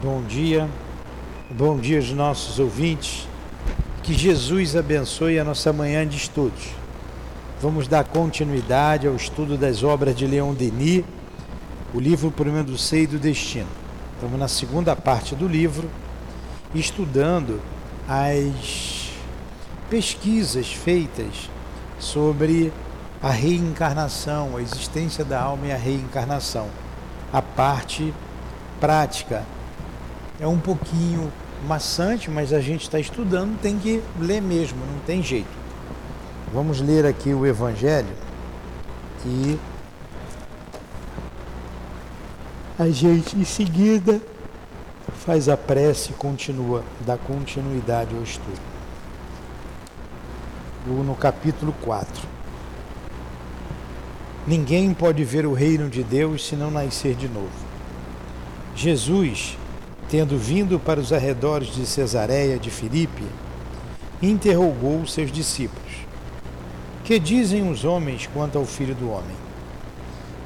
Bom dia, bom dia aos nossos ouvintes. Que Jesus abençoe a nossa manhã de estudos. Vamos dar continuidade ao estudo das obras de Leon Denis, o livro Problema do Ser e do Destino. Estamos na segunda parte do livro, estudando as pesquisas feitas sobre a reencarnação, a existência da alma e a reencarnação, a parte prática é um pouquinho maçante, mas a gente está estudando, tem que ler mesmo, não tem jeito. Vamos ler aqui o Evangelho e a gente em seguida faz a prece e continua, dá continuidade ao estudo. No capítulo 4. Ninguém pode ver o reino de Deus se não nascer de novo. Jesus tendo vindo para os arredores de Cesareia de Filipe, interrogou seus discípulos: Que dizem os homens quanto ao filho do homem?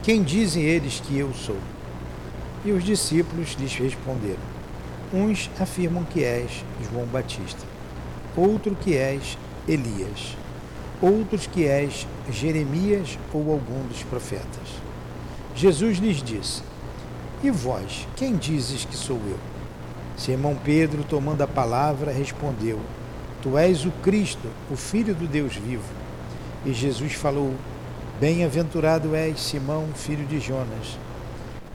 Quem dizem eles que eu sou? E os discípulos lhes responderam: Uns afirmam que és João Batista, outro que és Elias, outros que és Jeremias ou algum dos profetas. Jesus lhes disse: E vós, quem dizes que sou eu? Simão Pedro, tomando a palavra, respondeu: Tu és o Cristo, o Filho do Deus vivo. E Jesus falou: Bem-aventurado és, Simão, filho de Jonas,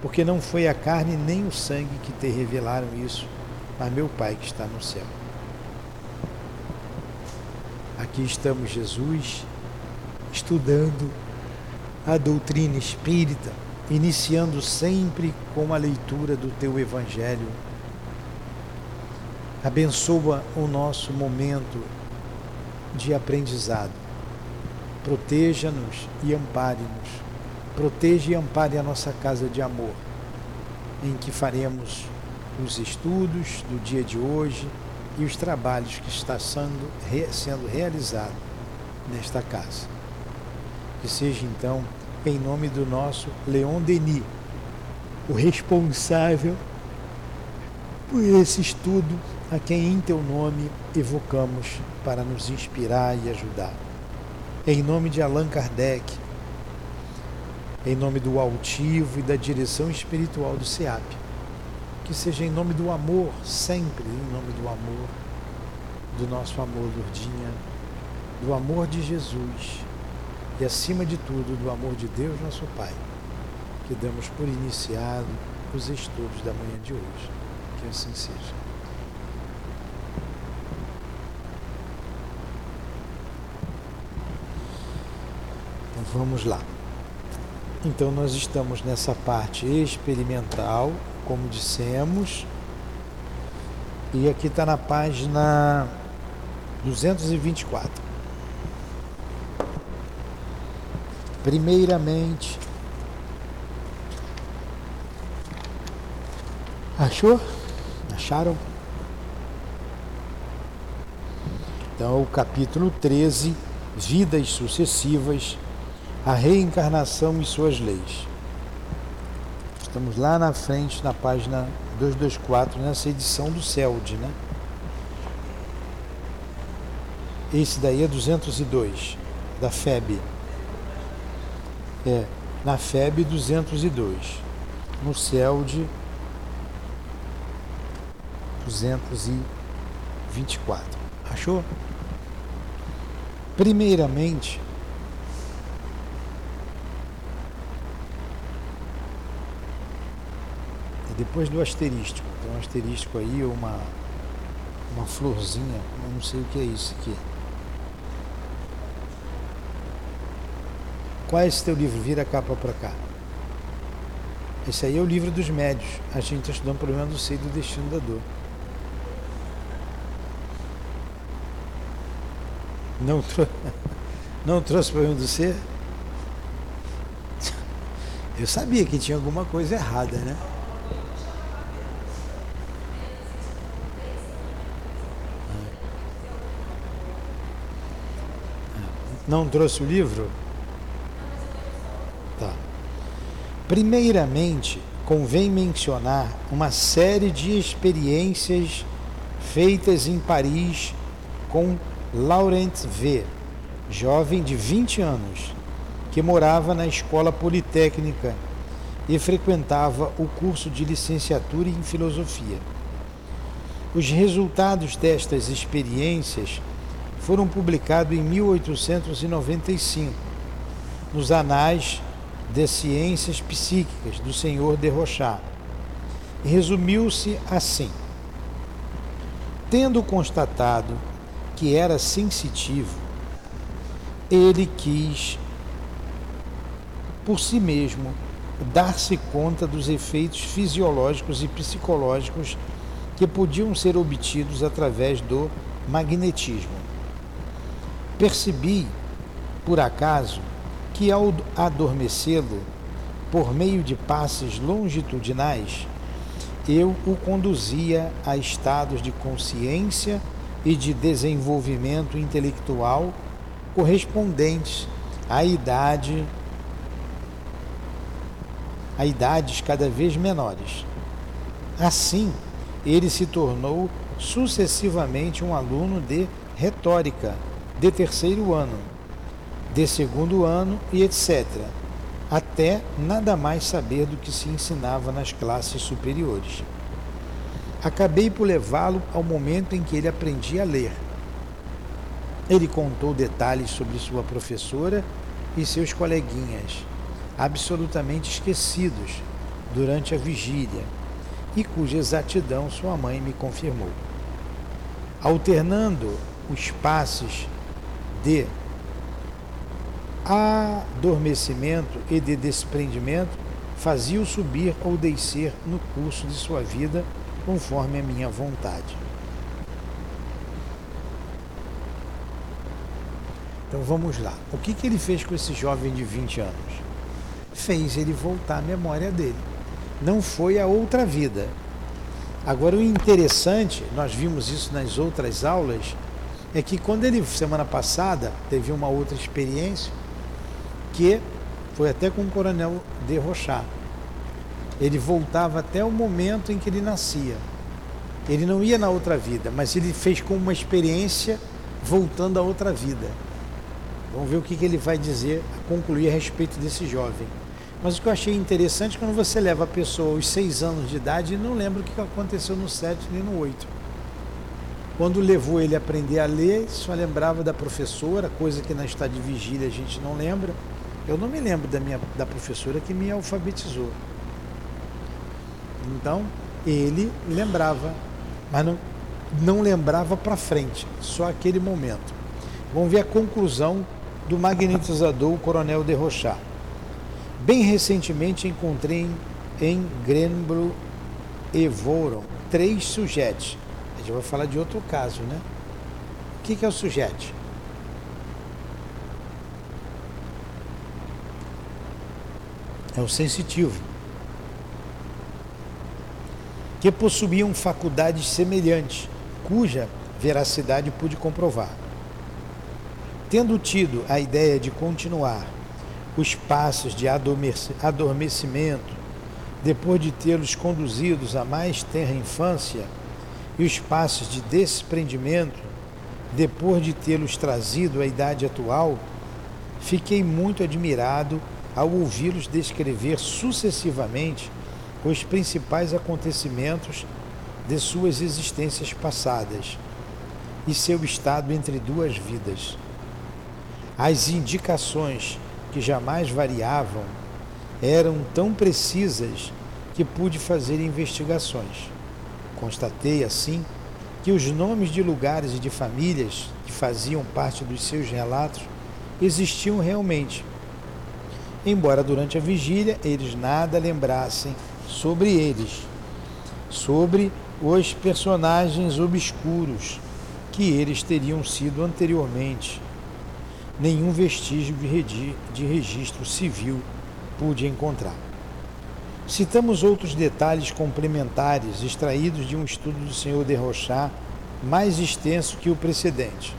porque não foi a carne nem o sangue que te revelaram isso, mas meu Pai que está no céu. Aqui estamos, Jesus, estudando a doutrina espírita, iniciando sempre com a leitura do teu Evangelho Abençoa o nosso momento de aprendizado. Proteja-nos e ampare-nos. Proteja e ampare a nossa casa de amor, em que faremos os estudos do dia de hoje e os trabalhos que está sendo, sendo realizado nesta casa. Que seja então em nome do nosso Leon Denis, o responsável por esse estudo a quem em teu nome evocamos para nos inspirar e ajudar. Em nome de Allan Kardec, em nome do altivo e da direção espiritual do SEAP, que seja em nome do amor, sempre em nome do amor, do nosso amor, Lourdinha, do amor de Jesus e, acima de tudo, do amor de Deus, nosso Pai, que damos por iniciado os estudos da manhã de hoje. Que assim seja. Vamos lá. Então, nós estamos nessa parte experimental, como dissemos, e aqui está na página 224. Primeiramente, achou? Acharam? Então, o capítulo 13, Vidas Sucessivas a reencarnação e suas leis. Estamos lá na frente, na página 224, nessa edição do CELD, né? Esse daí é 202, da FEB. É, na FEB 202. No CELD 224. Achou? Primeiramente, depois do asterístico. Tem um asterístico aí, uma, uma florzinha, eu não sei o que é isso aqui. Qual é esse teu livro? Vira a capa para cá. Esse aí é o livro dos médios. A gente está estudando o problema do ser e do destino da dor. Não, não trouxe o problema do ser? Eu sabia que tinha alguma coisa errada, né? Não trouxe o livro? Tá. Primeiramente, convém mencionar uma série de experiências feitas em Paris com Laurent V, jovem de 20 anos, que morava na escola politécnica e frequentava o curso de licenciatura em filosofia. Os resultados destas experiências foram publicados em 1895 nos Anais de Ciências Psíquicas do Senhor de Rochat. E resumiu-se assim: Tendo constatado que era sensitivo, ele quis por si mesmo dar-se conta dos efeitos fisiológicos e psicológicos que podiam ser obtidos através do magnetismo. Percebi, por acaso, que ao adormecê-lo, por meio de passes longitudinais, eu o conduzia a estados de consciência e de desenvolvimento intelectual correspondentes à idade a idades cada vez menores. Assim, ele se tornou sucessivamente um aluno de retórica de terceiro ano, de segundo ano e etc., até nada mais saber do que se ensinava nas classes superiores. Acabei por levá-lo ao momento em que ele aprendia a ler. Ele contou detalhes sobre sua professora e seus coleguinhas absolutamente esquecidos durante a vigília e cuja exatidão sua mãe me confirmou. Alternando os passos de adormecimento e de desprendimento, fazia-o subir ou descer no curso de sua vida conforme a minha vontade. Então vamos lá. O que, que ele fez com esse jovem de 20 anos? fez ele voltar à memória dele. Não foi a outra vida. Agora, o interessante, nós vimos isso nas outras aulas, é que quando ele, semana passada, teve uma outra experiência, que foi até com o coronel de Rochá. Ele voltava até o momento em que ele nascia. Ele não ia na outra vida, mas ele fez com uma experiência voltando à outra vida. Vamos ver o que, que ele vai dizer, concluir a respeito desse jovem. Mas o que eu achei interessante é quando você leva a pessoa aos seis anos de idade e não lembra o que aconteceu no sete nem no oito. Quando levou ele a aprender a ler, só lembrava da professora, coisa que na estado de vigília a gente não lembra. Eu não me lembro da, minha, da professora que me alfabetizou. Então, ele lembrava, mas não, não lembrava para frente, só aquele momento. Vamos ver a conclusão do magnetizador o Coronel de Rochard. Bem recentemente encontrei em Grenbro e Voron três sujeitos. Vai falar de outro caso, né? O que, que é o sujeito? É o sensitivo, que possuíam faculdades semelhantes, cuja veracidade pude comprovar. Tendo tido a ideia de continuar os passos de adormecimento, depois de tê-los conduzidos à mais terra infância, e os passos de desprendimento, depois de tê-los trazido à idade atual, fiquei muito admirado ao ouvi-los descrever sucessivamente os principais acontecimentos de suas existências passadas e seu estado entre duas vidas. As indicações que jamais variavam, eram tão precisas que pude fazer investigações. Constatei, assim, que os nomes de lugares e de famílias que faziam parte dos seus relatos existiam realmente. Embora durante a vigília eles nada lembrassem sobre eles, sobre os personagens obscuros que eles teriam sido anteriormente nenhum vestígio de registro civil pude encontrar. Citamos outros detalhes complementares extraídos de um estudo do senhor de Rochard mais extenso que o precedente.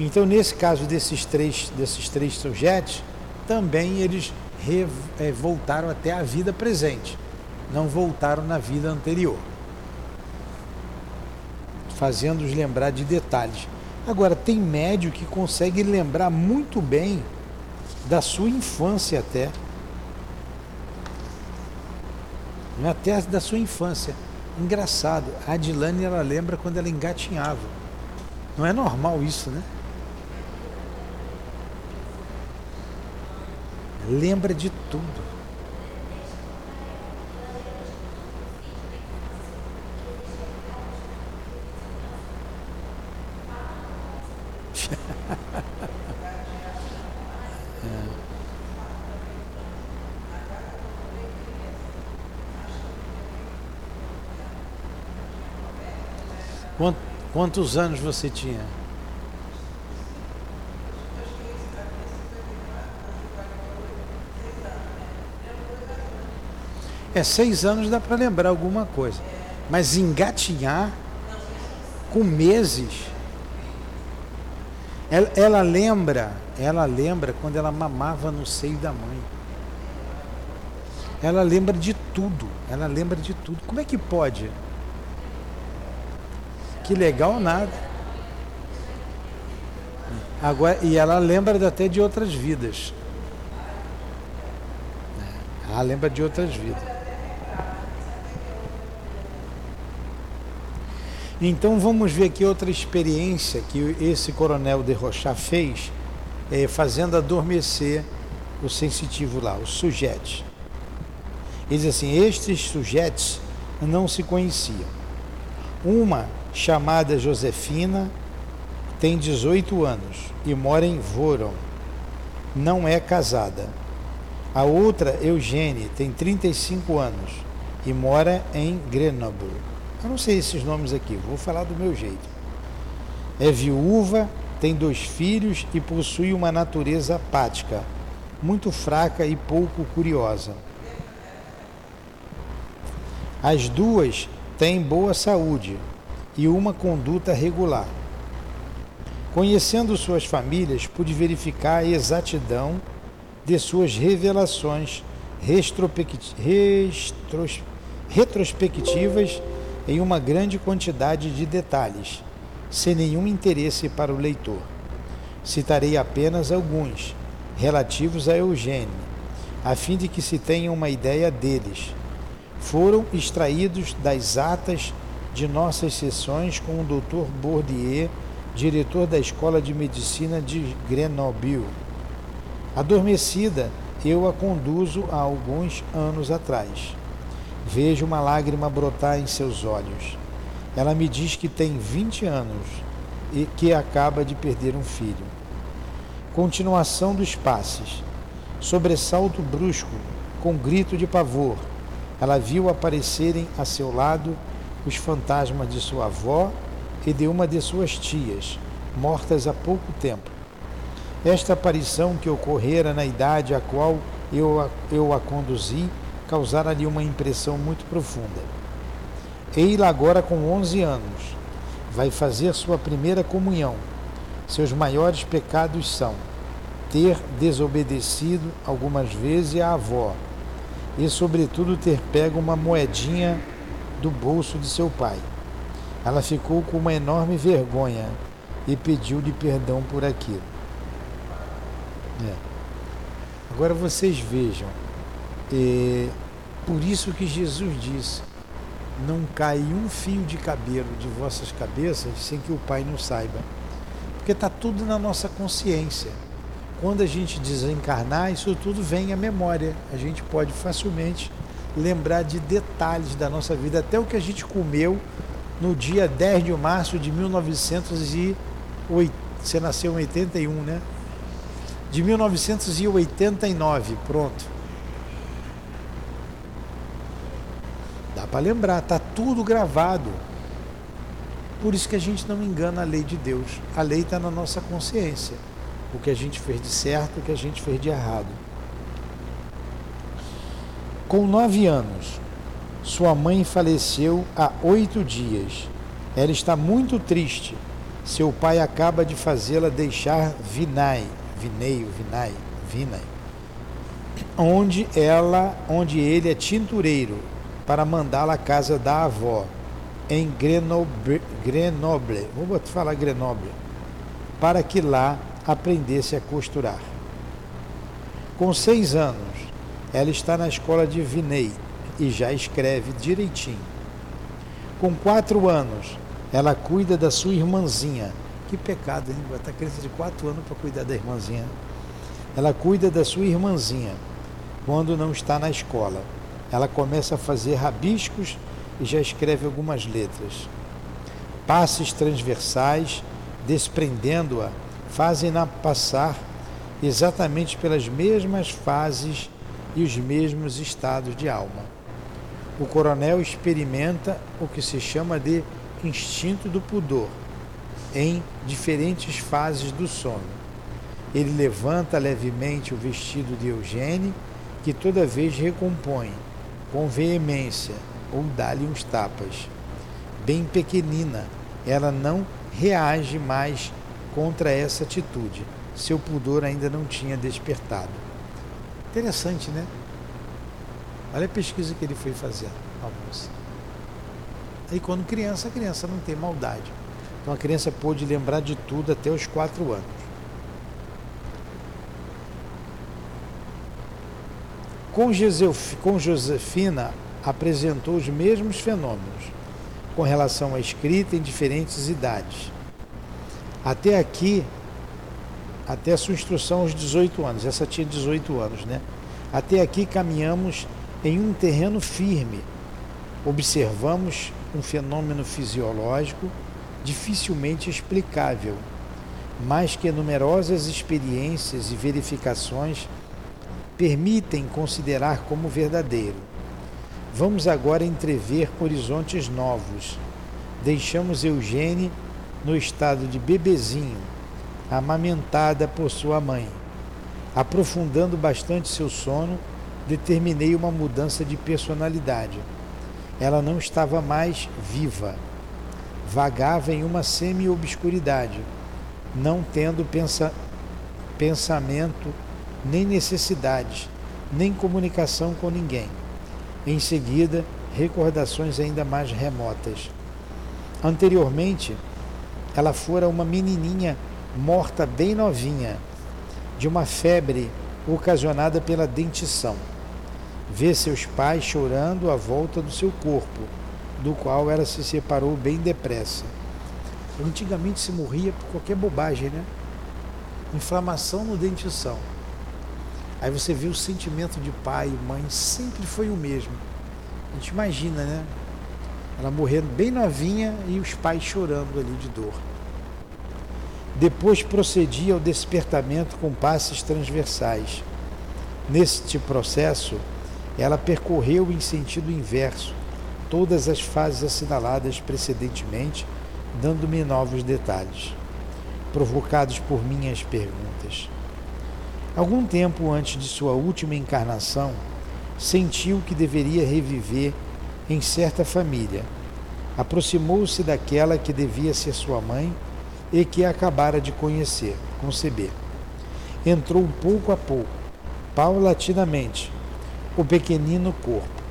Então, nesse caso desses três, desses três sujeitos, também eles é, voltaram até a vida presente. não voltaram na vida anterior, fazendo-os lembrar de detalhes. Agora, tem médio que consegue lembrar muito bem da sua infância até. Até da sua infância. Engraçado, a Adilane ela lembra quando ela engatinhava. Não é normal isso, né? Lembra de tudo. Quantos anos você tinha? É, seis anos dá para lembrar alguma coisa. Mas engatinhar com meses. Ela, ela, lembra, ela lembra quando ela mamava no seio da mãe. Ela lembra de tudo. Ela lembra de tudo. Como é que pode? Que legal nada. Agora, e ela lembra até de outras vidas. Ela lembra de outras vidas. Então vamos ver aqui outra experiência que esse coronel de Rochá fez, é, fazendo adormecer o sensitivo lá, o sujeito. Ele diz assim: estes sujeitos não se conheciam. Uma chamada Josefina, tem 18 anos e mora em Voron. Não é casada. A outra, Eugênie, tem 35 anos e mora em Grenoble. Eu não sei esses nomes aqui, vou falar do meu jeito. É viúva, tem dois filhos e possui uma natureza apática, muito fraca e pouco curiosa. As duas têm boa saúde, e uma conduta regular. Conhecendo suas famílias, pude verificar a exatidão de suas revelações retrospectivas em uma grande quantidade de detalhes, sem nenhum interesse para o leitor. Citarei apenas alguns, relativos a Eugênio, a fim de que se tenha uma ideia deles. Foram extraídos das atas de nossas sessões com o Dr. Bourdieu, diretor da Escola de Medicina de Grenoble. Adormecida, eu a conduzo há alguns anos atrás. Vejo uma lágrima brotar em seus olhos. Ela me diz que tem 20 anos e que acaba de perder um filho. Continuação dos passes. Sobressalto brusco, com grito de pavor. Ela viu aparecerem a seu lado os fantasmas de sua avó e de uma de suas tias, mortas há pouco tempo. Esta aparição que ocorrera na idade a qual eu a, eu a conduzi causara-lhe uma impressão muito profunda. Ei-la agora com 11 anos. Vai fazer sua primeira comunhão. Seus maiores pecados são ter desobedecido algumas vezes à avó e, sobretudo, ter pego uma moedinha do bolso de seu pai. Ela ficou com uma enorme vergonha e pediu-lhe perdão por aquilo. É. Agora vocês vejam, é, por isso que Jesus disse: Não cai um fio de cabelo de vossas cabeças sem que o Pai não saiba. Porque está tudo na nossa consciência. Quando a gente desencarnar, isso tudo vem à memória. A gente pode facilmente lembrar de detalhes da nossa vida, até o que a gente comeu no dia 10 de março de 1908. Você nasceu em 81, né? De 1989, pronto. Dá para lembrar, tá tudo gravado. Por isso que a gente não engana a lei de Deus. A lei está na nossa consciência. O que a gente fez de certo, o que a gente fez de errado. Com nove anos, sua mãe faleceu há oito dias. Ela está muito triste. Seu pai acaba de fazê-la deixar Vinay, Vineio, Vinay, Vinay, onde ela, onde ele é tintureiro para mandá-la à casa da avó, em Grenoble, Grenoble, vou falar Grenoble, para que lá aprendesse a costurar. Com seis anos, ela está na escola de Vinay e já escreve direitinho. Com quatro anos, ela cuida da sua irmãzinha. Que pecado, hein? Botar criança de quatro anos para cuidar da irmãzinha. Ela cuida da sua irmãzinha quando não está na escola. Ela começa a fazer rabiscos e já escreve algumas letras. Passes transversais, desprendendo-a, fazem-na passar exatamente pelas mesmas fases e os mesmos estados de alma. O coronel experimenta o que se chama de instinto do pudor em diferentes fases do sono. Ele levanta levemente o vestido de Eugênio, que toda vez recompõe, com veemência, ou dá-lhe uns tapas. Bem pequenina, ela não reage mais contra essa atitude. Seu pudor ainda não tinha despertado. Interessante, né? Olha a pesquisa que ele foi fazer, a moça. Aí quando criança, a criança não tem maldade. Então a criança pôde lembrar de tudo até os quatro anos. Com Josefina apresentou os mesmos fenômenos com relação à escrita em diferentes idades. Até aqui, até a sua instrução aos 18 anos, essa tinha 18 anos, né? Até aqui caminhamos em um terreno firme. Observamos um fenômeno fisiológico dificilmente explicável, mas que numerosas experiências e verificações permitem considerar como verdadeiro. Vamos agora entrever horizontes novos. Deixamos Eugênie no estado de bebezinho, amamentada por sua mãe. Aprofundando bastante seu sono, determinei uma mudança de personalidade. Ela não estava mais viva. Vagava em uma semi-obscuridade, não tendo pensa pensamento, nem necessidades, nem comunicação com ninguém. Em seguida, recordações ainda mais remotas. Anteriormente, ela fora uma menininha morta bem novinha, de uma febre ocasionada pela dentição vê seus pais chorando à volta do seu corpo, do qual ela se separou bem depressa. Antigamente se morria por qualquer bobagem, né? Inflamação no dentição. Aí você vê o sentimento de pai e mãe sempre foi o mesmo. A gente imagina, né? Ela morrendo bem novinha e os pais chorando ali de dor. Depois procedia ao despertamento com passes transversais. Neste processo, ela percorreu em sentido inverso todas as fases assinaladas precedentemente, dando-me novos detalhes, provocados por minhas perguntas. Algum tempo antes de sua última encarnação, sentiu que deveria reviver em certa família. Aproximou-se daquela que devia ser sua mãe e que acabara de conhecer, conceber. Entrou pouco a pouco, paulatinamente, o pequenino corpo.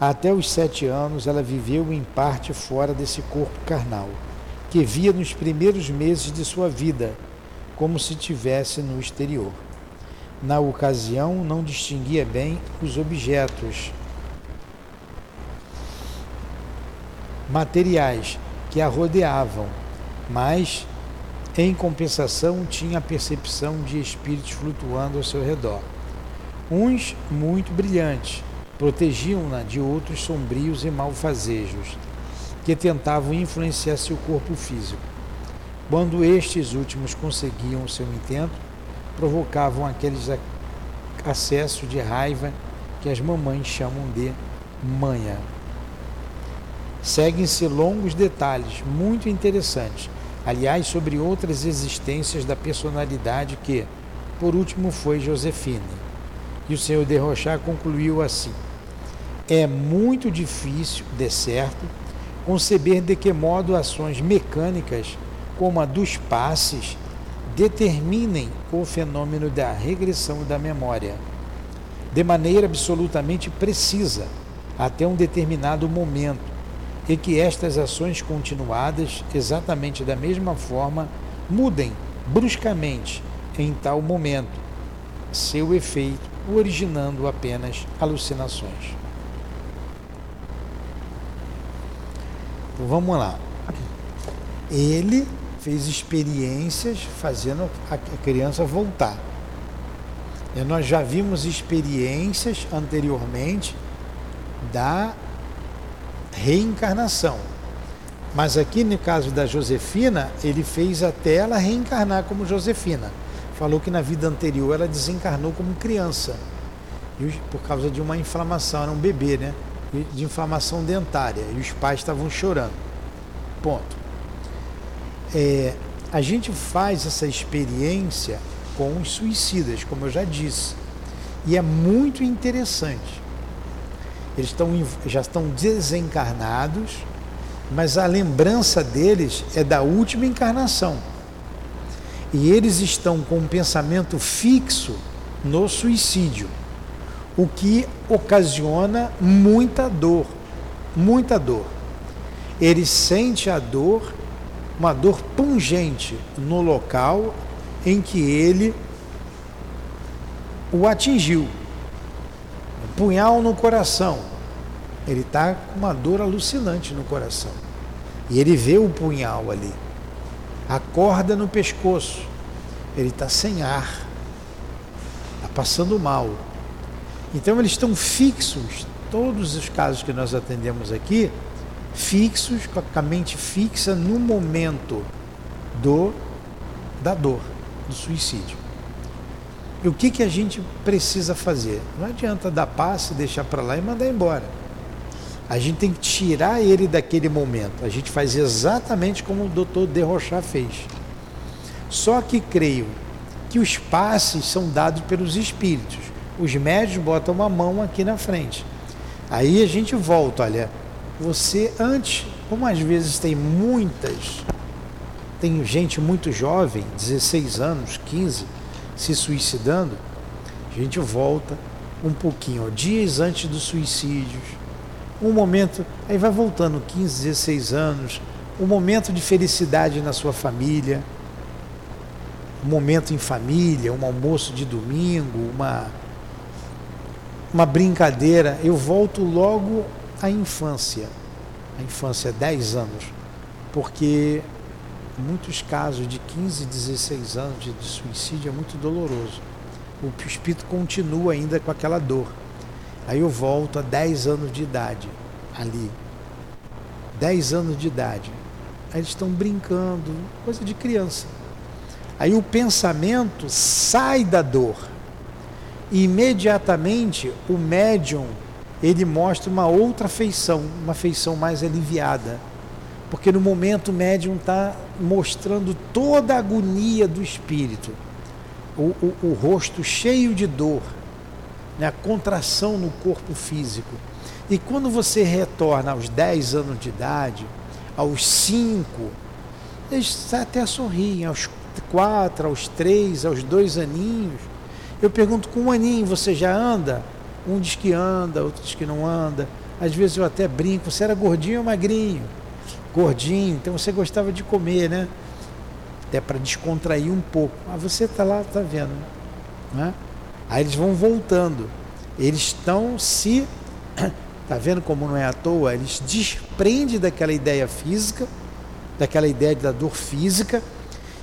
Até os sete anos ela viveu em parte fora desse corpo carnal, que via nos primeiros meses de sua vida, como se tivesse no exterior. Na ocasião, não distinguia bem os objetos materiais que a rodeavam, mas, em compensação, tinha a percepção de espíritos flutuando ao seu redor uns muito brilhantes, protegiam-na de outros sombrios e malfazejos, que tentavam influenciar seu corpo físico. Quando estes últimos conseguiam seu intento, provocavam aqueles acessos de raiva que as mamães chamam de manha. Seguem-se longos detalhes muito interessantes, aliás, sobre outras existências da personalidade que, por último, foi Josefine. E o senhor de Rochard concluiu assim: É muito difícil, de certo, conceber de que modo ações mecânicas, como a dos passes, determinem o fenômeno da regressão da memória. De maneira absolutamente precisa, até um determinado momento, e que estas ações continuadas, exatamente da mesma forma, mudem bruscamente em tal momento seu efeito, originando apenas alucinações. Então, vamos lá. Ele fez experiências fazendo a criança voltar. E nós já vimos experiências anteriormente da reencarnação. Mas aqui no caso da Josefina, ele fez até ela reencarnar como Josefina. Falou que na vida anterior ela desencarnou como criança, por causa de uma inflamação, era um bebê, né? De inflamação dentária, e os pais estavam chorando. Ponto. É, a gente faz essa experiência com os suicidas, como eu já disse, e é muito interessante. Eles estão, já estão desencarnados, mas a lembrança deles é da última encarnação. E eles estão com um pensamento fixo no suicídio, o que ocasiona muita dor, muita dor. Ele sente a dor, uma dor pungente no local em que ele o atingiu punhal no coração. Ele está com uma dor alucinante no coração. E ele vê o punhal ali. A corda no pescoço. Ele está sem ar. Está passando mal. Então eles estão fixos, todos os casos que nós atendemos aqui, fixos, com a mente fixa no momento do da dor, do suicídio. E o que, que a gente precisa fazer? Não adianta dar passe, deixar para lá e mandar embora. A gente tem que tirar ele daquele momento. A gente faz exatamente como o doutor Derrochat fez. Só que creio que os passes são dados pelos espíritos. Os médios botam uma mão aqui na frente. Aí a gente volta, olha, você antes, como às vezes tem muitas, tem gente muito jovem, 16 anos, 15, se suicidando, a gente volta um pouquinho, ó, dias antes dos suicídios, um momento, aí vai voltando 15, 16 anos, um momento de felicidade na sua família, um momento em família, um almoço de domingo, uma, uma brincadeira. Eu volto logo à infância, a infância, 10 anos, porque muitos casos de 15, 16 anos de, suicídio é muito doloroso. O espírito continua ainda com aquela dor. Aí eu volto a 10 anos de idade, ali. 10 anos de idade. Aí eles estão brincando, coisa de criança. Aí o pensamento sai da dor. E imediatamente o médium ele mostra uma outra feição, uma feição mais aliviada porque no momento o médium está mostrando toda a agonia do espírito, o, o, o rosto cheio de dor, né? a contração no corpo físico. E quando você retorna aos 10 anos de idade, aos 5, eles até sorriem, aos 4, aos 3, aos 2 aninhos. Eu pergunto, com um aninho você já anda? Um diz que anda, outro diz que não anda. Às vezes eu até brinco, você era gordinho ou magrinho? Gordinho, então você gostava de comer, né? Até para descontrair um pouco. Ah, você está lá, está vendo, né? Aí eles vão voltando. Eles estão se. Está vendo como não é à toa? Eles desprendem daquela ideia física, daquela ideia da dor física.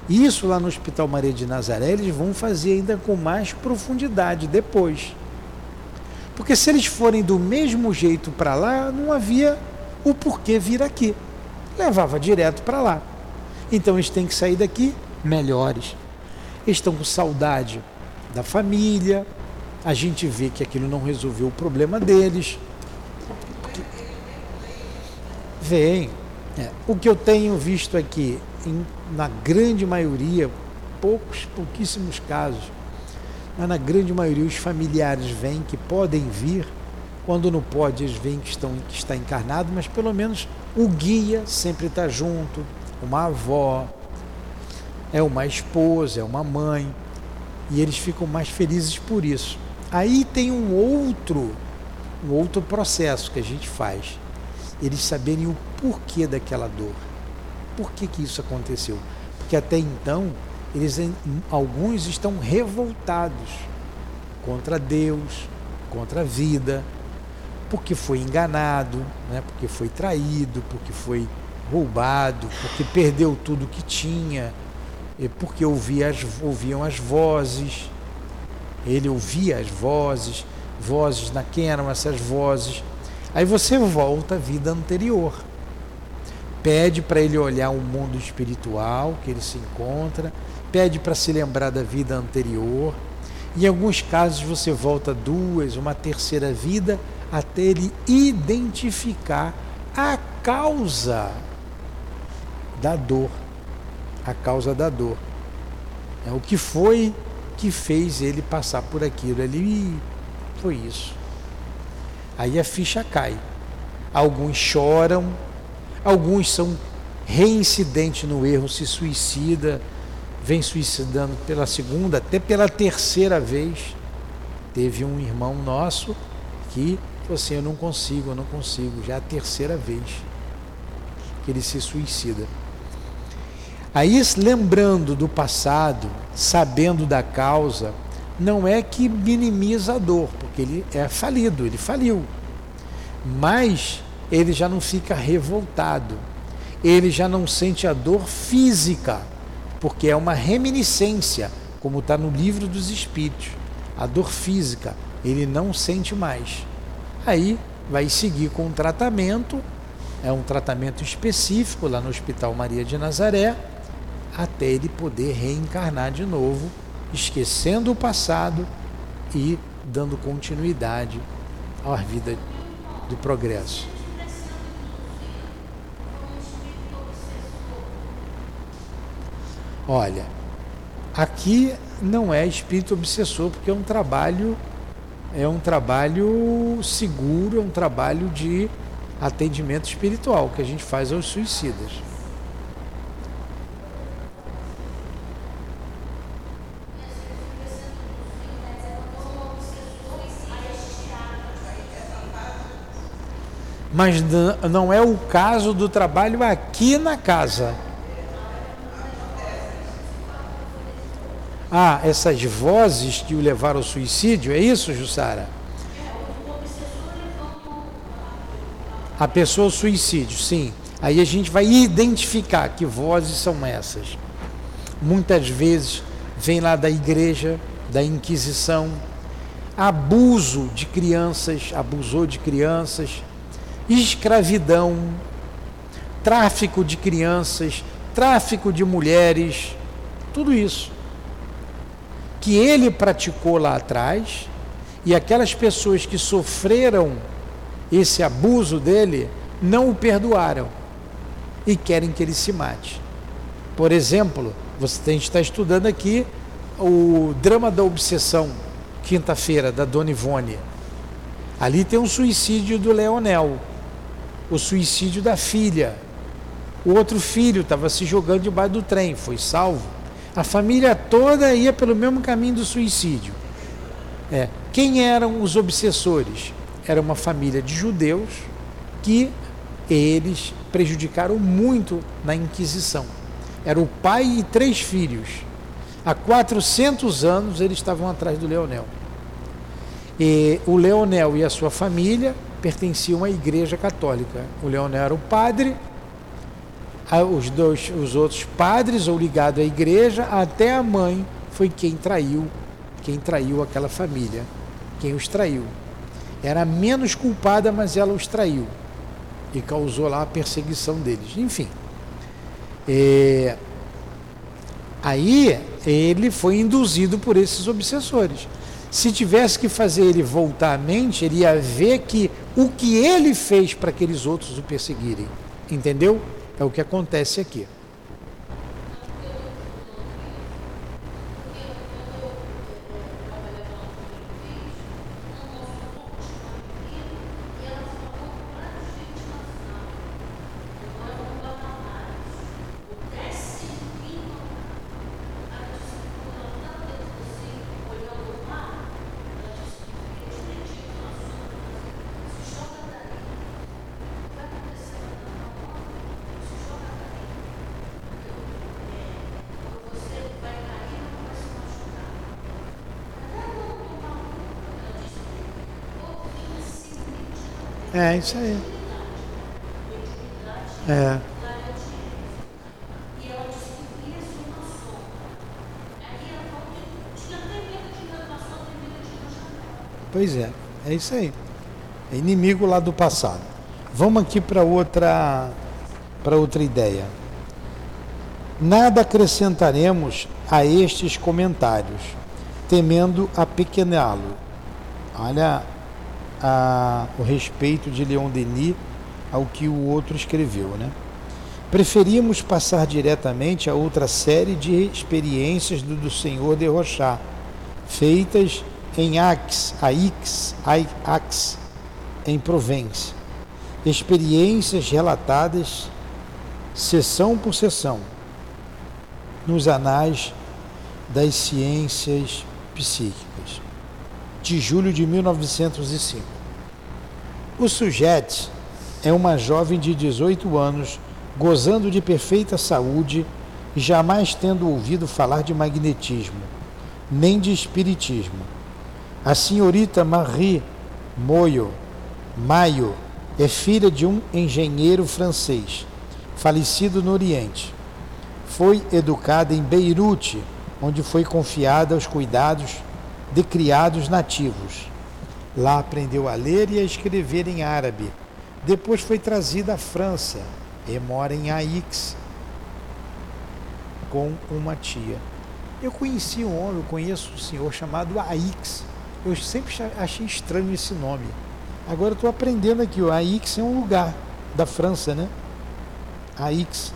Isso lá no Hospital Maria de Nazaré eles vão fazer ainda com mais profundidade depois. Porque se eles forem do mesmo jeito para lá, não havia o porquê vir aqui levava direto para lá. Então eles têm que sair daqui melhores. Estão com saudade da família. A gente vê que aquilo não resolveu o problema deles. Vem. É. O que eu tenho visto aqui, em, na grande maioria, poucos, pouquíssimos casos, mas na grande maioria os familiares vêm que podem vir quando não pode, eles veem que, estão, que está encarnado, mas pelo menos o guia sempre está junto, uma avó, é uma esposa, é uma mãe, e eles ficam mais felizes por isso. Aí tem um outro, um outro processo que a gente faz. Eles saberem o porquê daquela dor. Por que, que isso aconteceu? Porque até então, eles, alguns estão revoltados contra Deus, contra a vida, porque foi enganado, né? porque foi traído, porque foi roubado, porque perdeu tudo que tinha, porque ouvia as, ouviam as vozes. Ele ouvia as vozes, vozes, na quem eram essas vozes? Aí você volta à vida anterior. Pede para ele olhar o mundo espiritual que ele se encontra, pede para se lembrar da vida anterior. Em alguns casos você volta duas, uma terceira vida, até ele identificar a causa da dor. A causa da dor. É o que foi que fez ele passar por aquilo. Ele foi isso. Aí a ficha cai. Alguns choram, alguns são reincidentes no erro, se suicida, vem suicidando pela segunda, até pela terceira vez. Teve um irmão nosso que falou assim: Eu não consigo, eu não consigo, já é a terceira vez que ele se suicida. Aí, lembrando do passado, sabendo da causa, não é que minimiza a dor, porque ele é falido, ele faliu. Mas ele já não fica revoltado, ele já não sente a dor física, porque é uma reminiscência, como está no livro dos Espíritos. A dor física, ele não sente mais. Aí vai seguir com um tratamento, é um tratamento específico lá no Hospital Maria de Nazaré, até ele poder reencarnar de novo, esquecendo o passado e dando continuidade à vida do progresso. Olha, aqui não é espírito obsessor, porque é um trabalho é um trabalho seguro, é um trabalho de atendimento espiritual que a gente faz aos suicidas. mas não é o caso do trabalho aqui na casa. Ah, essas vozes que o levaram ao suicídio, é isso, Jussara? A pessoa ao suicídio, sim. Aí a gente vai identificar que vozes são essas. Muitas vezes vem lá da igreja, da Inquisição, abuso de crianças, abusou de crianças, escravidão, tráfico de crianças, tráfico de mulheres, tudo isso. Que ele praticou lá atrás e aquelas pessoas que sofreram esse abuso dele não o perdoaram e querem que ele se mate. Por exemplo, você tem estar estudando aqui o drama da obsessão, quinta-feira, da Dona Ivone. Ali tem um suicídio do Leonel o suicídio da filha. O outro filho estava se jogando debaixo do trem, foi salvo. A família toda ia pelo mesmo caminho do suicídio. É. Quem eram os obsessores? Era uma família de judeus que eles prejudicaram muito na Inquisição. Era o pai e três filhos. Há 400 anos eles estavam atrás do Leonel. E o Leonel e a sua família pertenciam à Igreja Católica. O Leonel era o padre, os dois, os outros padres ou ligado à igreja, até a mãe foi quem traiu, quem traiu aquela família, quem os traiu. Era menos culpada, mas ela os traiu e causou lá a perseguição deles. Enfim, é, aí ele foi induzido por esses obsessores. Se tivesse que fazer ele voltar à mente, ele ia ver que o que ele fez para aqueles outros o perseguirem. Entendeu? É o que acontece aqui. É, isso aí. É. Pois é, é isso aí. É inimigo lá do passado. Vamos aqui para outra para outra ideia. Nada acrescentaremos a estes comentários, temendo apequená-lo. Olha a, o respeito de Leon Denis ao que o outro escreveu, né? Preferimos passar diretamente a outra série de experiências do, do Senhor de Rochá, feitas em Aix, Aix, Aix, em Provence. Experiências relatadas sessão por sessão nos anais das ciências psíquicas, de julho de 1905. O sujeito é uma jovem de 18 anos, gozando de perfeita saúde e jamais tendo ouvido falar de magnetismo, nem de espiritismo a senhorita Marie Moyo, Mayo é filha de um engenheiro francês, falecido no Oriente. Foi educada em Beirute, onde foi confiada aos cuidados de criados nativos. Lá aprendeu a ler e a escrever em árabe. Depois foi trazida à França e mora em Aix com uma tia. Eu conheci um homem, conheço um senhor chamado Aix, eu sempre achei estranho esse nome. Agora estou aprendendo aqui, o Aix é um lugar da França, né? Aix.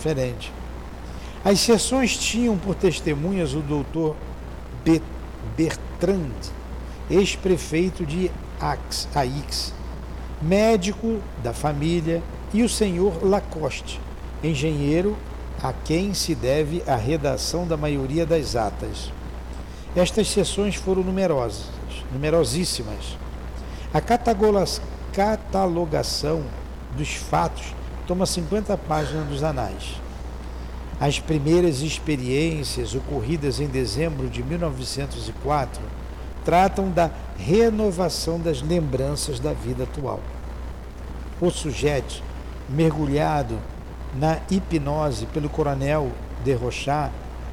Diferente. As sessões tinham por testemunhas o doutor Bertrand, ex-prefeito de Aix, médico da família, e o senhor Lacoste, engenheiro a quem se deve a redação da maioria das atas. Estas sessões foram numerosas, numerosíssimas. A catalogação dos fatos toma 50 páginas dos anais. As primeiras experiências ocorridas em dezembro de 1904 tratam da renovação das lembranças da vida atual. O sujeito mergulhado na hipnose pelo coronel de Rochat,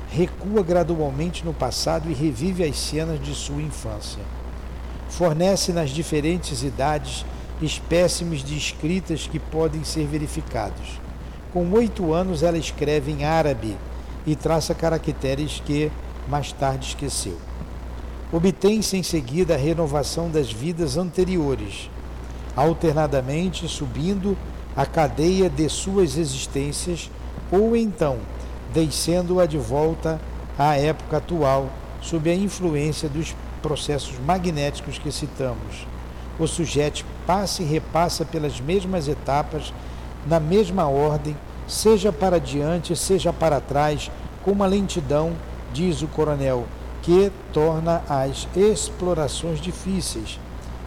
recua gradualmente no passado e revive as cenas de sua infância. Fornece nas diferentes idades espécimes de escritas que podem ser verificados. Com oito anos, ela escreve em árabe e traça caracteres que mais tarde esqueceu. Obtém-se em seguida a renovação das vidas anteriores, alternadamente subindo a cadeia de suas existências, ou então descendo-a de volta à época atual, sob a influência dos processos magnéticos que citamos. O sujeito passa e repassa pelas mesmas etapas, na mesma ordem, seja para diante, seja para trás, com uma lentidão, diz o coronel, que torna as explorações difíceis,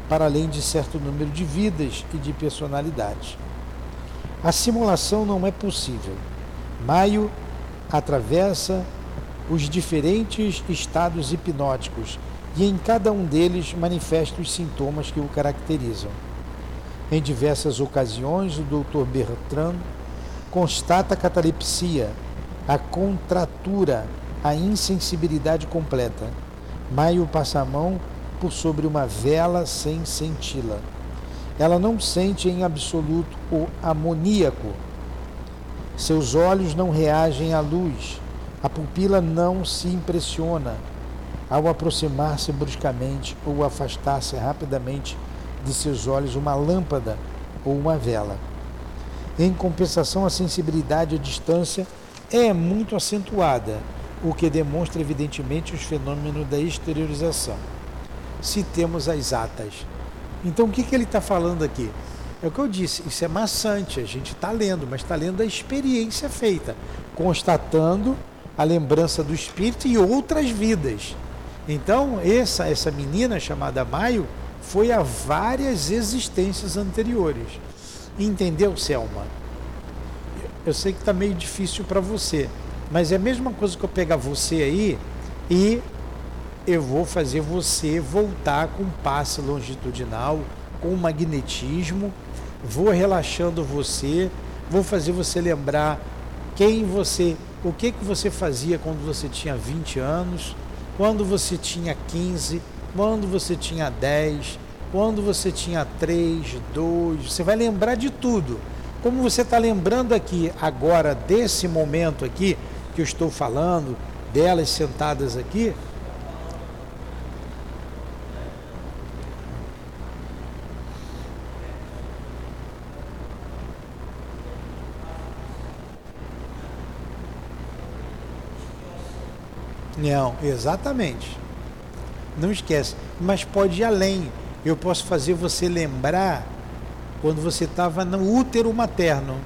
para além de certo número de vidas e de personalidades. A simulação não é possível. Maio atravessa os diferentes estados hipnóticos e em cada um deles manifesta os sintomas que o caracterizam. Em diversas ocasiões, o Dr. Bertrand constata a catalepsia, a contratura, a insensibilidade completa. Maio passa a mão por sobre uma vela sem senti-la. Ela não sente em absoluto o amoníaco. Seus olhos não reagem à luz. A pupila não se impressiona ao aproximar-se bruscamente ou afastar-se rapidamente de seus olhos uma lâmpada ou uma vela. Em compensação, a sensibilidade à distância é muito acentuada, o que demonstra evidentemente os fenômenos da exteriorização. Citemos as atas. Então o que, que ele está falando aqui? É o que eu disse, isso é maçante, a gente está lendo, mas está lendo a experiência feita, constatando a lembrança do espírito e outras vidas. Então, essa, essa menina chamada Maio foi a várias existências anteriores. Entendeu, Selma? Eu sei que está meio difícil para você, Mas é a mesma coisa que eu pegar você aí e eu vou fazer você voltar com passe longitudinal, com magnetismo, vou relaxando você, vou fazer você lembrar quem você, o que que você fazia quando você tinha 20 anos, quando você tinha 15, quando você tinha 10, quando você tinha 3, 2, você vai lembrar de tudo. Como você está lembrando aqui agora desse momento aqui que eu estou falando, delas sentadas aqui, Não, exatamente. Não esquece. Mas pode ir além. Eu posso fazer você lembrar quando você estava no útero materno.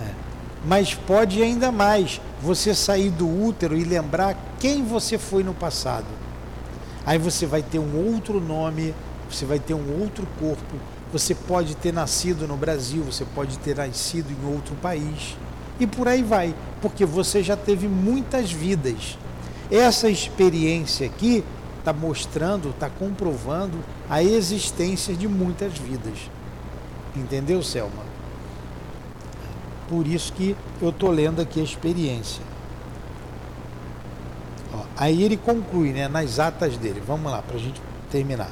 É. Mas pode ainda mais. Você sair do útero e lembrar quem você foi no passado. Aí você vai ter um outro nome, você vai ter um outro corpo. Você pode ter nascido no Brasil, você pode ter nascido em outro país e por aí vai, porque você já teve muitas vidas. Essa experiência aqui está mostrando, está comprovando a existência de muitas vidas. Entendeu, Selma? Por isso que eu estou lendo aqui a experiência. Ó, aí ele conclui, né, nas atas dele. Vamos lá, para a gente terminar.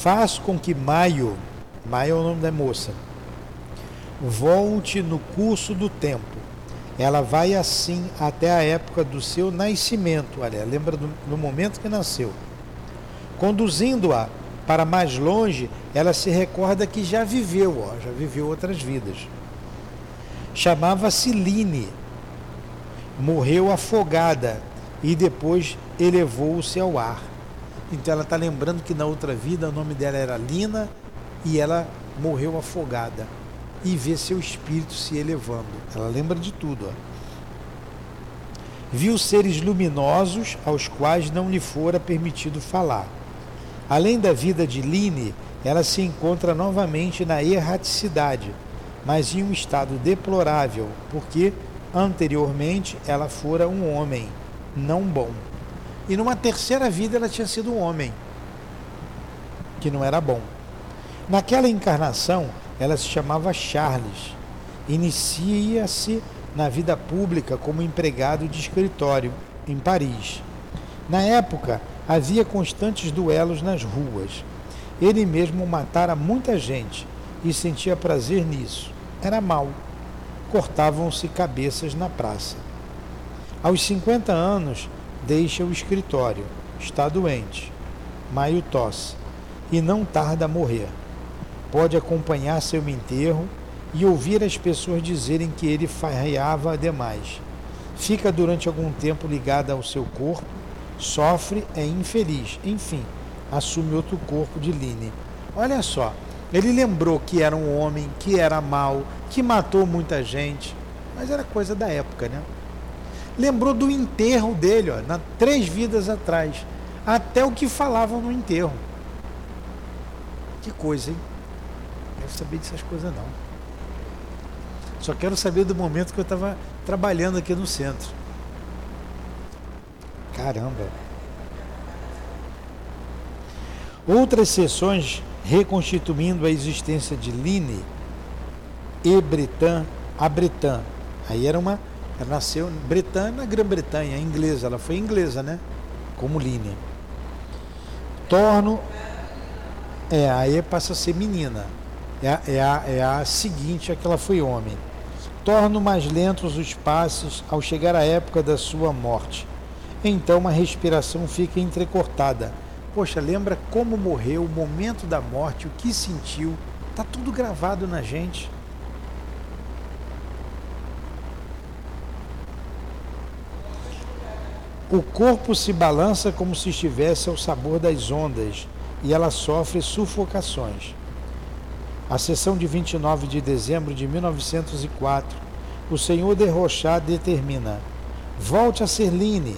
faz com que Maio, Maio é o nome da moça, volte no curso do tempo. Ela vai assim até a época do seu nascimento, olha, lembra do, do momento que nasceu. Conduzindo-a para mais longe, ela se recorda que já viveu, ó, já viveu outras vidas. Chamava-se Line, morreu afogada e depois elevou-se ao ar. Então ela está lembrando que na outra vida o nome dela era Lina e ela morreu afogada. E vê seu espírito se elevando. Ela lembra de tudo. Ó. Viu seres luminosos aos quais não lhe fora permitido falar. Além da vida de Line, ela se encontra novamente na erraticidade, mas em um estado deplorável, porque anteriormente ela fora um homem não bom. E numa terceira vida ela tinha sido um homem, que não era bom. Naquela encarnação, ela se chamava Charles. Inicia-se na vida pública como empregado de escritório em Paris. Na época, havia constantes duelos nas ruas. Ele mesmo matara muita gente e sentia prazer nisso. Era mau. Cortavam-se cabeças na praça. Aos 50 anos, deixa o escritório, está doente, maio tosse e não tarda a morrer. Pode acompanhar seu enterro e ouvir as pessoas dizerem que ele farreava demais. Fica durante algum tempo ligada ao seu corpo, sofre, é infeliz, enfim, assume outro corpo de Line. Olha só, ele lembrou que era um homem, que era mau, que matou muita gente, mas era coisa da época, né? lembrou do enterro dele, ó, na, três vidas atrás. Até o que falavam no enterro. Que coisa, hein? Quero saber dessas coisas não. Só quero saber do momento que eu estava trabalhando aqui no centro. Caramba. Outras sessões reconstituindo a existência de Line e Bretan, a Bretan. Aí era uma ela nasceu em Bretanha, na Grã-Bretanha, inglesa. Ela foi inglesa, né? Como linha. Torno. É, aí passa a ser menina. É, a, é, a, é a seguinte a que ela foi homem. Torno mais lentos os passos ao chegar a época da sua morte. Então a respiração fica entrecortada. Poxa, lembra como morreu, o momento da morte, o que sentiu. Tá tudo gravado na gente. O corpo se balança como se estivesse ao sabor das ondas e ela sofre sufocações. A sessão de 29 de dezembro de 1904, o senhor de Rochat determina: volte a Serline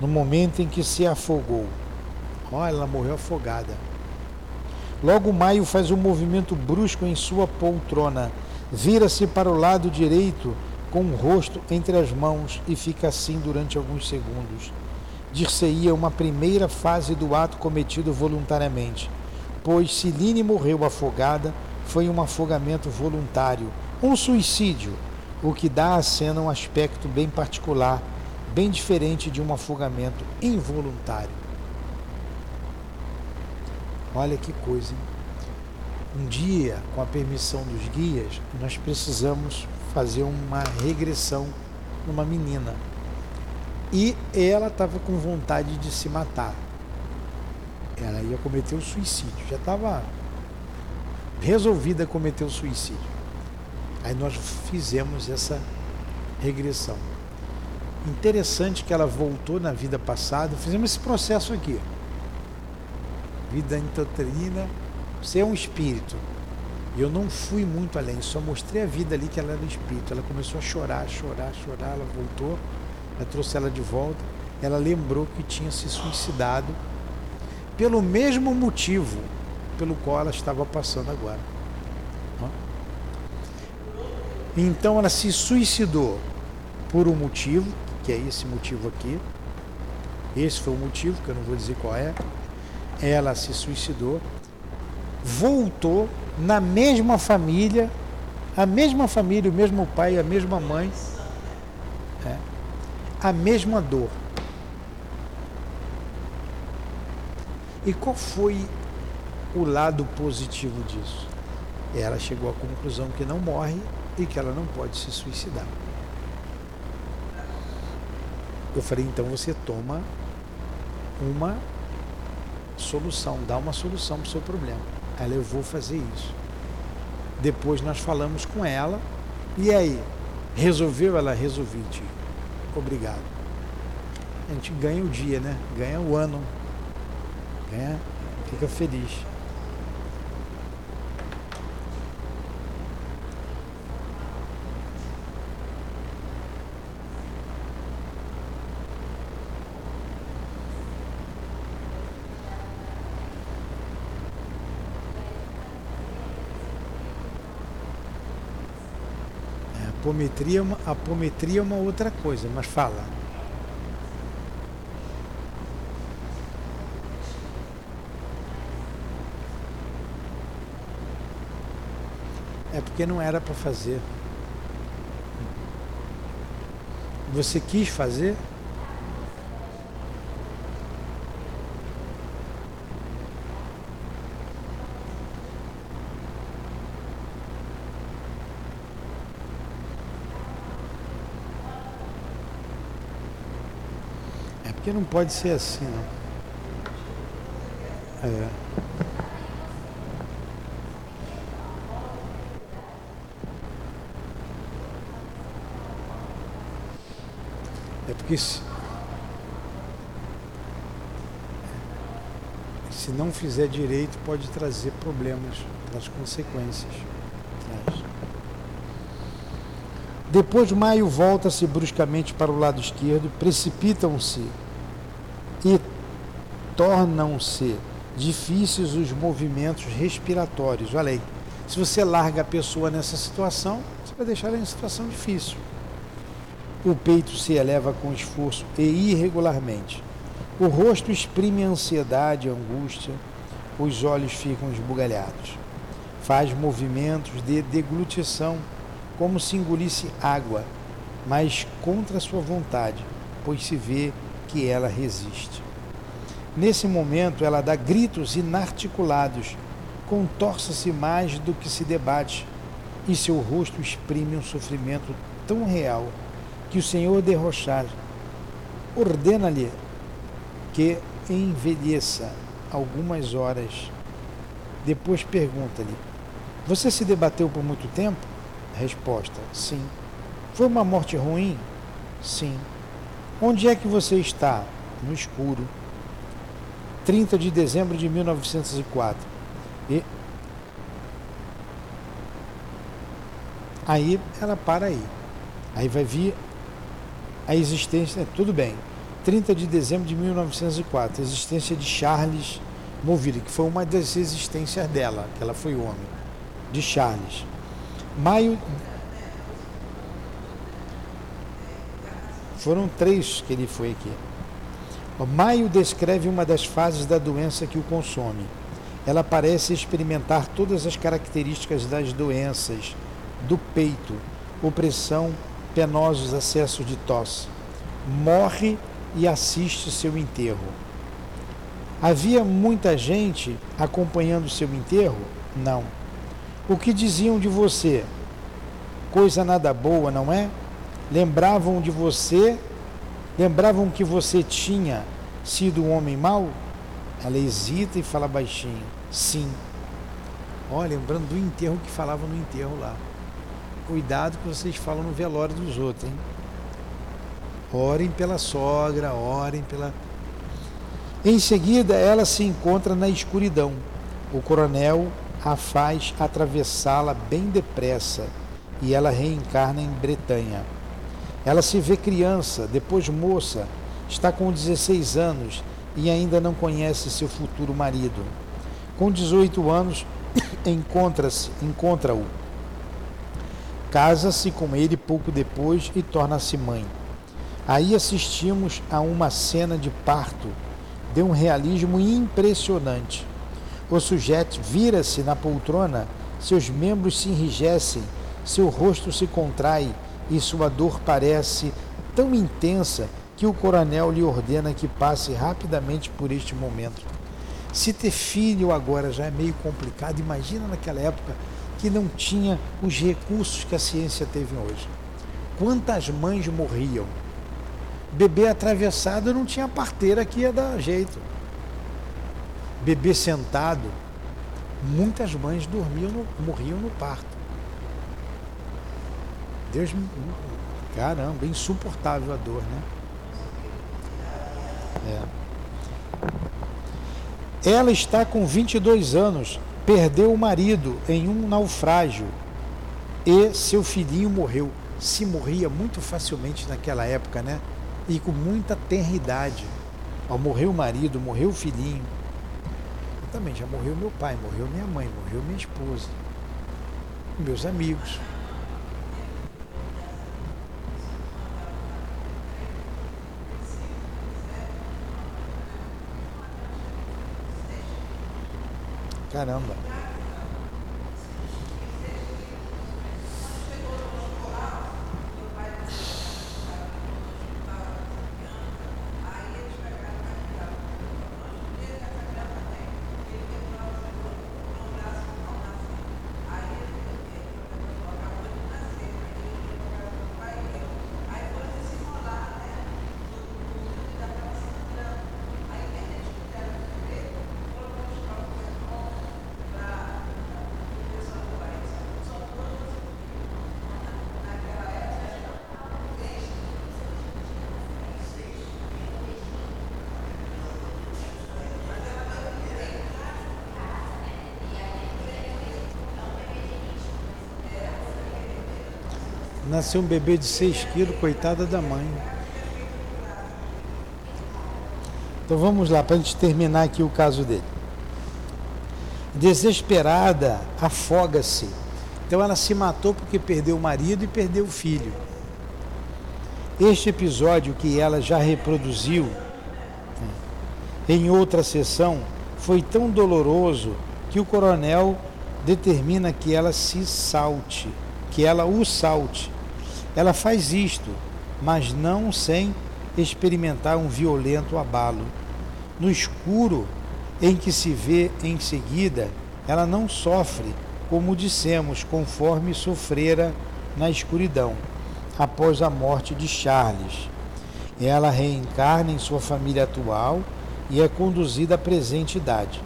no momento em que se afogou. Olha, ela morreu afogada. Logo Maio faz um movimento brusco em sua poltrona, vira-se para o lado direito com o rosto entre as mãos e fica assim durante alguns segundos. Dir-se-ia uma primeira fase do ato cometido voluntariamente, pois Celine morreu afogada, foi um afogamento voluntário, um suicídio, o que dá à cena um aspecto bem particular, bem diferente de um afogamento involuntário. Olha que coisa. Hein? Um dia, com a permissão dos guias, nós precisamos fazer uma regressão numa menina. E ela estava com vontade de se matar. Ela ia cometer o suicídio. Já estava resolvida a cometer o suicídio. Aí nós fizemos essa regressão. Interessante que ela voltou na vida passada. Fizemos esse processo aqui vida intrauterina, você é um espírito. E eu não fui muito além, só mostrei a vida ali que ela era espírito. Ela começou a chorar, chorar, chorar, ela voltou, eu trouxe ela de volta. Ela lembrou que tinha se suicidado pelo mesmo motivo pelo qual ela estava passando agora. Então ela se suicidou por um motivo, que é esse motivo aqui. Esse foi o motivo, que eu não vou dizer qual é ela se suicidou, voltou na mesma família, a mesma família, o mesmo pai, a mesma mãe, é, a mesma dor. E qual foi o lado positivo disso? Ela chegou à conclusão que não morre e que ela não pode se suicidar. Eu falei, então você toma uma solução, dá uma solução para o seu problema. Ela, eu vou fazer isso. Depois nós falamos com ela, e aí? Resolveu? Ela resolvi, tio. Obrigado. A gente ganha o dia, né? Ganha o ano. Ganha, fica feliz. Apometria, é apometria é uma outra coisa, mas fala. É porque não era para fazer. Você quis fazer? Porque não pode ser assim, não. É. É porque se, se não fizer direito pode trazer problemas nas consequências. Depois Maio volta-se bruscamente para o lado esquerdo, precipitam-se e tornam-se difíceis os movimentos respiratórios. Olha aí, se você larga a pessoa nessa situação, você vai deixar ela em situação difícil. O peito se eleva com esforço e irregularmente. O rosto exprime ansiedade angústia, os olhos ficam esbugalhados. Faz movimentos de deglutição, como se engolisse água, mas contra sua vontade, pois se vê que ela resiste. Nesse momento, ela dá gritos inarticulados, contorce-se mais do que se debate, e seu rosto exprime um sofrimento tão real que o Senhor derrochar ordena-lhe que envelheça algumas horas. Depois pergunta-lhe: Você se debateu por muito tempo? Resposta: Sim. Foi uma morte ruim? Sim. Onde é que você está? No escuro. 30 de dezembro de 1904. E aí ela para aí. Aí vai vir a existência, tudo bem. 30 de dezembro de 1904, a existência de Charles movida, que foi uma das existências dela, que ela foi homem, de Charles. Maio. Foram três que ele foi aqui. Maio descreve uma das fases da doença que o consome. Ela parece experimentar todas as características das doenças do peito, opressão, penosos acessos de tosse. Morre e assiste seu enterro. Havia muita gente acompanhando seu enterro? Não. O que diziam de você? Coisa nada boa, não é? Lembravam de você? Lembravam que você tinha sido um homem mau? Ela hesita e fala baixinho: Sim. Ó, lembrando do enterro que falavam no enterro lá. Cuidado que vocês falam no velório dos outros, hein? Orem pela sogra, orem pela. Em seguida, ela se encontra na escuridão. O coronel a faz atravessá-la bem depressa e ela reencarna em Bretanha. Ela se vê criança, depois moça, está com 16 anos e ainda não conhece seu futuro marido. Com 18 anos, encontra-se, encontra-o. Casa-se com ele pouco depois e torna-se mãe. Aí assistimos a uma cena de parto de um realismo impressionante. O sujeito vira-se na poltrona, seus membros se enrijecem, seu rosto se contrai e sua dor parece tão intensa que o coronel lhe ordena que passe rapidamente por este momento. Se ter filho agora já é meio complicado, imagina naquela época que não tinha os recursos que a ciência teve hoje. Quantas mães morriam Bebê atravessado não tinha parteira que ia dar jeito. Bebê sentado, muitas mães dormiam, no, morriam no parto. Deus, caramba, insuportável a dor, né? É. Ela está com 22 anos, perdeu o marido em um naufrágio e seu filhinho morreu. Se morria muito facilmente naquela época, né? e com muita tenridade. Ao morrer o marido, morreu o filhinho. Eu também já morreu meu pai, morreu minha mãe, morreu minha esposa, meus amigos. Caramba. Nasceu um bebê de 6 quilos, coitada da mãe. Então vamos lá, para a gente terminar aqui o caso dele. Desesperada, afoga-se. Então ela se matou porque perdeu o marido e perdeu o filho. Este episódio que ela já reproduziu em outra sessão foi tão doloroso que o coronel determina que ela se salte, que ela o salte ela faz isto, mas não sem experimentar um violento abalo. No escuro em que se vê em seguida, ela não sofre, como dissemos, conforme sofrera na escuridão, após a morte de Charles. Ela reencarna em sua família atual e é conduzida à presente idade.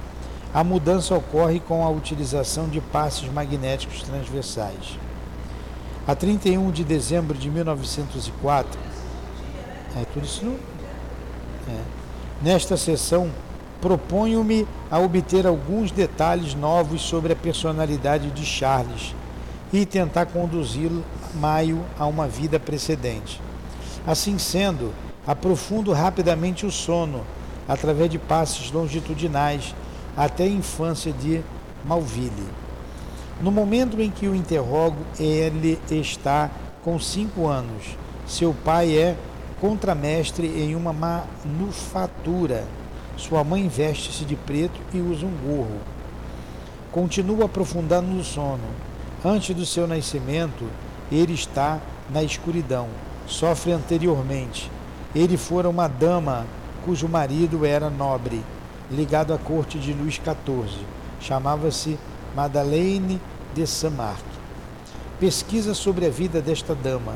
A mudança ocorre com a utilização de passes magnéticos transversais. A 31 de dezembro de 1904, é tudo isso não, é. nesta sessão proponho-me a obter alguns detalhes novos sobre a personalidade de Charles e tentar conduzi-lo Maio a uma vida precedente. Assim sendo, aprofundo rapidamente o sono através de passos longitudinais até a infância de Malville. No momento em que o interrogo, ele está com cinco anos. Seu pai é contramestre em uma manufatura. Sua mãe veste-se de preto e usa um gorro. Continua aprofundando no sono. Antes do seu nascimento, ele está na escuridão. Sofre anteriormente. Ele fora uma dama cujo marido era nobre, ligado à corte de Luís XIV. Chamava-se Madeleine de Saint-Marc. Pesquisa sobre a vida desta dama.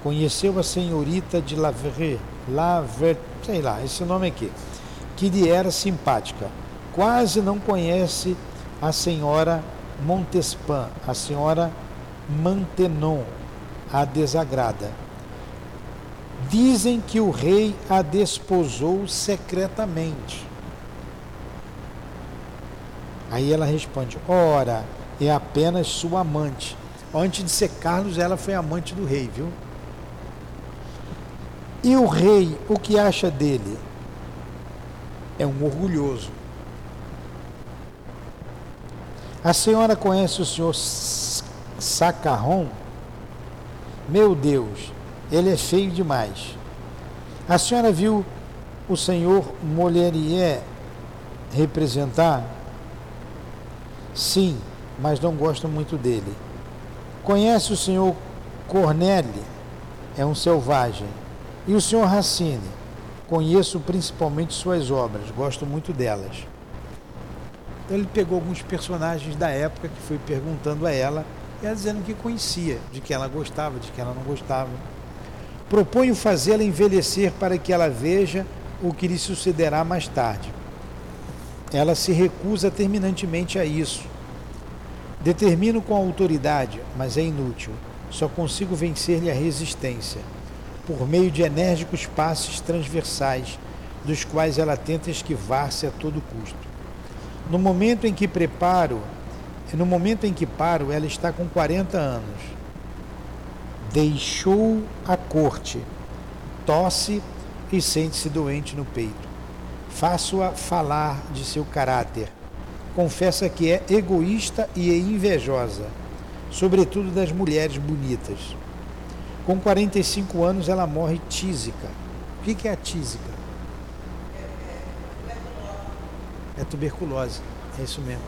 Conheceu a senhorita de Lavre, Lavre, sei lá, esse nome aqui, que lhe era simpática. Quase não conhece a senhora Montespan, a senhora Mantenon, a desagrada. Dizem que o rei a desposou secretamente. Aí ela responde: Ora, é apenas sua amante. Antes de ser Carlos, ela foi amante do rei, viu? E o rei, o que acha dele? É um orgulhoso. A senhora conhece o senhor Sacarron? Meu Deus, ele é feio demais. A senhora viu o senhor Molerier representar? Sim, mas não gosto muito dele. Conhece o senhor Corneli? É um selvagem. E o senhor Racine? Conheço principalmente suas obras, gosto muito delas. Então ele pegou alguns personagens da época que foi perguntando a ela e ela dizendo que conhecia, de que ela gostava, de que ela não gostava. Proponho fazê-la envelhecer para que ela veja o que lhe sucederá mais tarde. Ela se recusa terminantemente a isso. Determino com autoridade, mas é inútil. Só consigo vencer-lhe a resistência, por meio de enérgicos passos transversais, dos quais ela tenta esquivar-se a todo custo. No momento em que preparo, no momento em que paro, ela está com 40 anos. Deixou a corte, tosse e sente-se doente no peito. Faço-a falar de seu caráter confessa que é egoísta e é invejosa, sobretudo das mulheres bonitas. Com 45 anos, ela morre tísica. O que é a tísica? É tuberculose, é isso mesmo.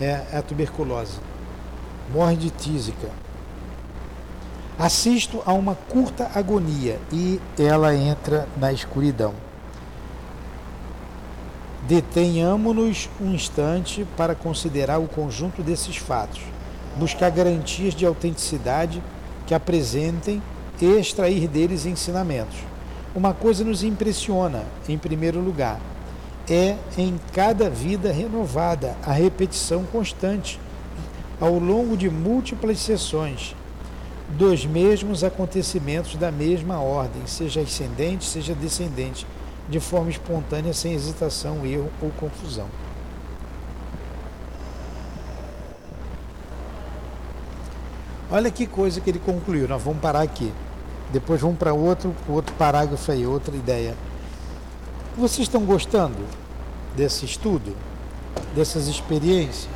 É, é a tuberculose. Morre de tísica. Assisto a uma curta agonia e ela entra na escuridão. Detenhamo-nos um instante para considerar o conjunto desses fatos, buscar garantias de autenticidade que apresentem e extrair deles ensinamentos. Uma coisa nos impressiona, em primeiro lugar, é em cada vida renovada a repetição constante, ao longo de múltiplas sessões, dos mesmos acontecimentos da mesma ordem, seja ascendente, seja descendente de forma espontânea, sem hesitação, erro ou confusão. Olha que coisa que ele concluiu. Nós vamos parar aqui. Depois vamos para outro, outro parágrafo aí, outra ideia. Vocês estão gostando desse estudo? Dessas experiências?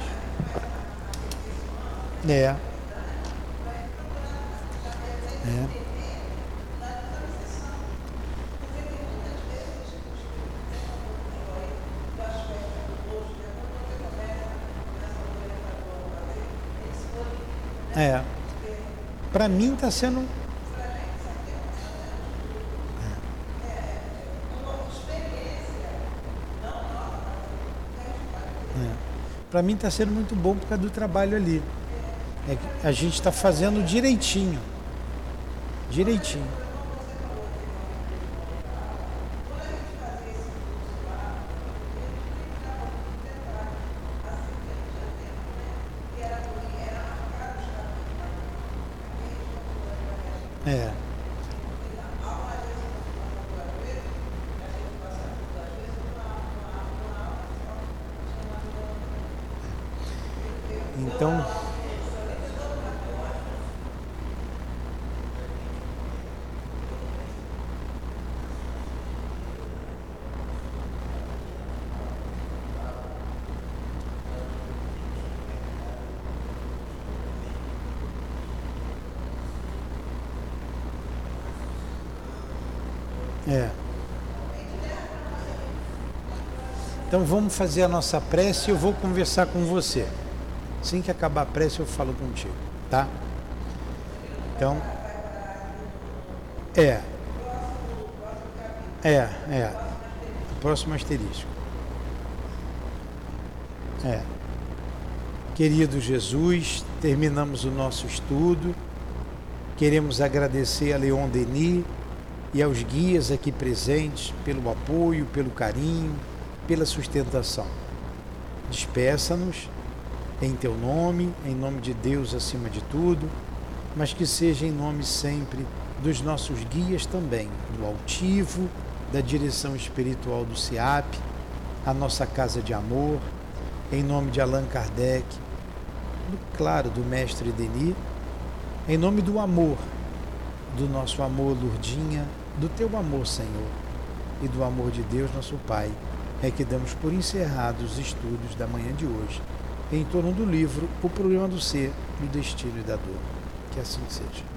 É. É. Para mim está sendo. É. Para mim está sendo muito bom por causa do trabalho ali. É a gente está fazendo direitinho. Direitinho. Então, É. Então vamos fazer a nossa prece e eu vou conversar com você. Assim que acabar a prece eu falo contigo, tá? Então, é. É, é. Próximo asterisco. É. Querido Jesus, terminamos o nosso estudo. Queremos agradecer a Leon Denis e aos guias aqui presentes pelo apoio, pelo carinho, pela sustentação. Despeça-nos em teu nome, em nome de Deus acima de tudo, mas que seja em nome sempre dos nossos guias também, do altivo, da direção espiritual do SIAP, a nossa casa de amor, em nome de Allan Kardec, do, claro, do mestre Denis, em nome do amor, do nosso amor, Lurdinha, do teu amor, Senhor, e do amor de Deus, nosso Pai, é que damos por encerrados os estudos da manhã de hoje, em torno do livro O Problema do Ser, do Destino e da Dor. Que assim seja.